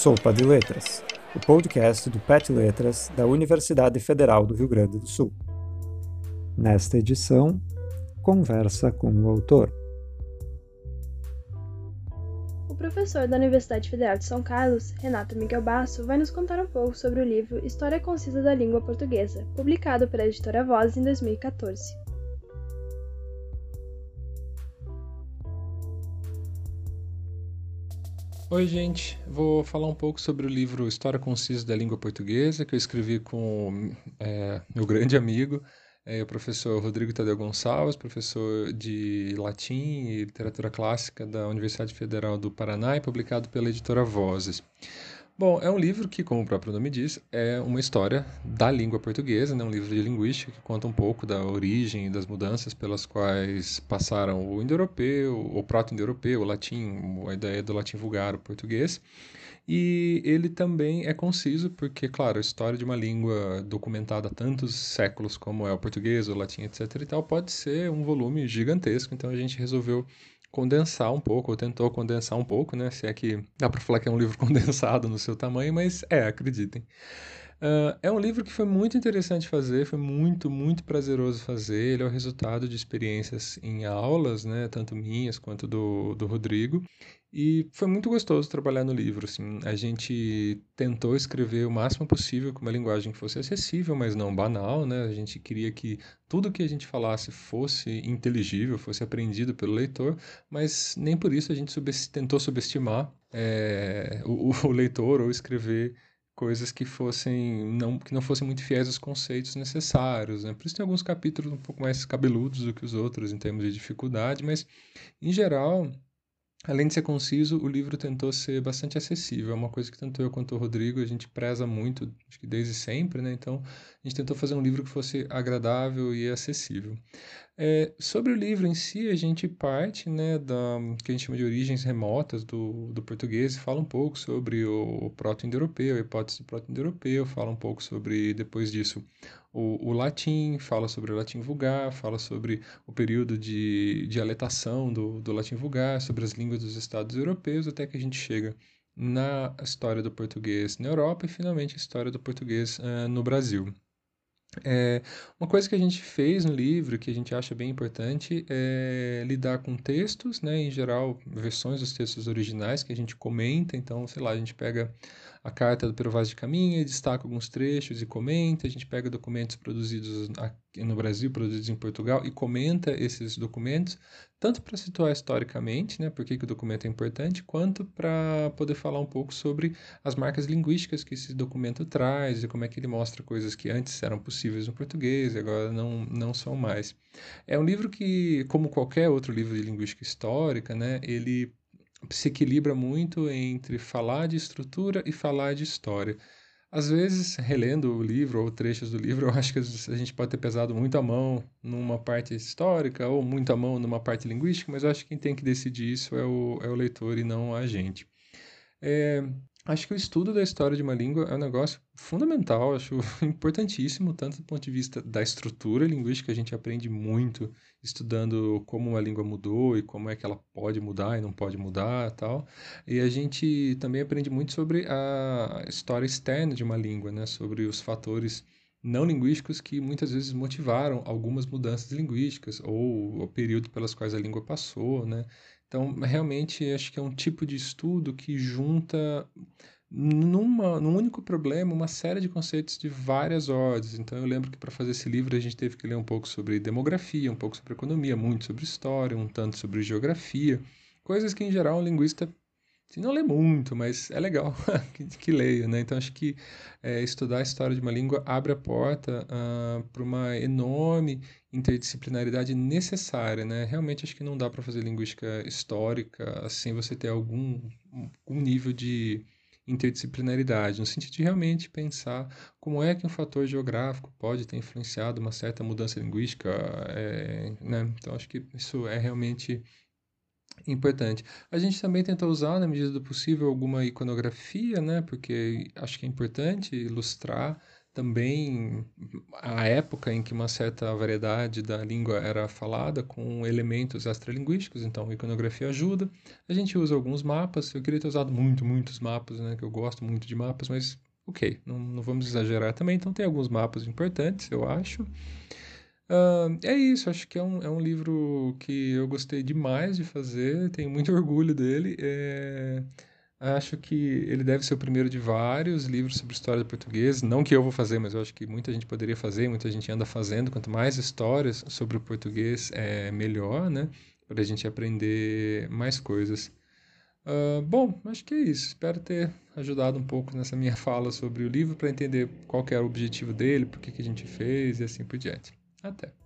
Sopa de Letras, o podcast do PET Letras da Universidade Federal do Rio Grande do Sul. Nesta edição, conversa com o autor. O professor da Universidade Federal de São Carlos, Renato Miguel Basso, vai nos contar um pouco sobre o livro História Concisa da Língua Portuguesa, publicado pela editora Voz em 2014. Oi, gente. Vou falar um pouco sobre o livro História Concisa da Língua Portuguesa, que eu escrevi com é, meu grande amigo, é, o professor Rodrigo Tadeu Gonçalves, professor de latim e literatura clássica da Universidade Federal do Paraná e publicado pela editora Vozes. Bom, é um livro que, como o próprio nome diz, é uma história da língua portuguesa, né? um livro de linguística que conta um pouco da origem e das mudanças pelas quais passaram o indo-europeu, o proto-indo-europeu, o latim, a ideia do latim vulgar, o português. E ele também é conciso, porque, claro, a história de uma língua documentada há tantos séculos como é o português, o latim, etc. e tal, pode ser um volume gigantesco, então a gente resolveu condensar um pouco, ou tentou condensar um pouco, né? Se é que dá para falar que é um livro condensado no seu tamanho, mas é, acreditem. Uh, é um livro que foi muito interessante fazer, foi muito, muito prazeroso fazer. Ele é o resultado de experiências em aulas, né, tanto minhas quanto do, do Rodrigo. E foi muito gostoso trabalhar no livro. Assim. A gente tentou escrever o máximo possível com uma linguagem que fosse acessível, mas não banal. Né? A gente queria que tudo que a gente falasse fosse inteligível, fosse aprendido pelo leitor, mas nem por isso a gente tentou subestimar é, o, o leitor ou escrever coisas que fossem não que não fossem muito fiéis aos conceitos necessários, né? Por isso tem alguns capítulos um pouco mais cabeludos do que os outros em termos de dificuldade, mas em geral Além de ser conciso, o livro tentou ser bastante acessível. É uma coisa que tanto eu quanto o Rodrigo a gente preza muito, acho que desde sempre, né? Então, a gente tentou fazer um livro que fosse agradável e acessível. É, sobre o livro em si, a gente parte né, da que a gente chama de origens remotas do, do português, fala um pouco sobre o proto-indo-europeu, a hipótese do proto-indo-europeu, fala um pouco sobre, depois disso, o, o, latim, fala sobre o latim vulgar, fala sobre o período de dialetação do, do latim vulgar, sobre as línguas dos estados europeus, até que a gente chega na história do português na Europa e finalmente a história do português uh, no Brasil. É, uma coisa que a gente fez no livro, que a gente acha bem importante, é lidar com textos, né, em geral, versões dos textos originais que a gente comenta. Então, sei lá, a gente pega a carta do Pero Vaz de Caminha, destaca alguns trechos e comenta. A gente pega documentos produzidos no Brasil, produzidos em Portugal, e comenta esses documentos, tanto para situar historicamente, né, por que, o documento é importante, quanto para poder falar um pouco sobre as marcas linguísticas que esse documento traz e como é que ele mostra coisas que antes eram possíveis no português e agora não, não são mais. É um livro que, como qualquer outro livro de linguística histórica, né, ele se equilibra muito entre falar de estrutura e falar de história. Às vezes, relendo o livro ou trechos do livro, eu acho que a gente pode ter pesado muito a mão numa parte histórica ou muito a mão numa parte linguística, mas eu acho que quem tem que decidir isso é o, é o leitor e não a gente. É, Acho que o estudo da história de uma língua é um negócio fundamental, acho importantíssimo, tanto do ponto de vista da estrutura linguística, a gente aprende muito estudando como uma língua mudou e como é que ela pode mudar e não pode mudar tal. E a gente também aprende muito sobre a história externa de uma língua, né? sobre os fatores não linguísticos que muitas vezes motivaram algumas mudanças linguísticas ou o período pelas quais a língua passou, né? Então, realmente, acho que é um tipo de estudo que junta numa, num único problema uma série de conceitos de várias ordens. Então, eu lembro que para fazer esse livro a gente teve que ler um pouco sobre demografia, um pouco sobre economia, muito sobre história, um tanto sobre geografia, coisas que, em geral, um linguista se não lê muito, mas é legal que, que, leia, né? Então acho que é, estudar a história de uma língua abre a porta uh, para uma enorme interdisciplinaridade necessária, né? Realmente acho que não dá para fazer linguística histórica sem você ter algum, algum nível de interdisciplinaridade, no sentido de realmente pensar como é que um fator geográfico pode ter influenciado uma certa mudança linguística, é, né? Então acho que isso é realmente importante. A gente também tenta usar, na medida do possível, alguma iconografia, né? Porque acho que é importante ilustrar também a época em que uma certa variedade da língua era falada com elementos extralinguísticos, então a iconografia ajuda. A gente usa alguns mapas, eu queria ter usado muito, muitos mapas, né, que eu gosto muito de mapas, mas ok, não, não vamos exagerar também, então tem alguns mapas importantes, eu acho. Uh, é isso, acho que é um, é um livro que eu gostei demais de fazer, tenho muito orgulho dele. É... Acho que ele deve ser o primeiro de vários livros sobre história do português. Não que eu vou fazer, mas eu acho que muita gente poderia fazer, muita gente anda fazendo. Quanto mais histórias sobre o português, é melhor, né? Para a gente aprender mais coisas. Uh, bom, acho que é isso. Espero ter ajudado um pouco nessa minha fala sobre o livro para entender qual era o objetivo dele, por que, que a gente fez e assim por diante. Até.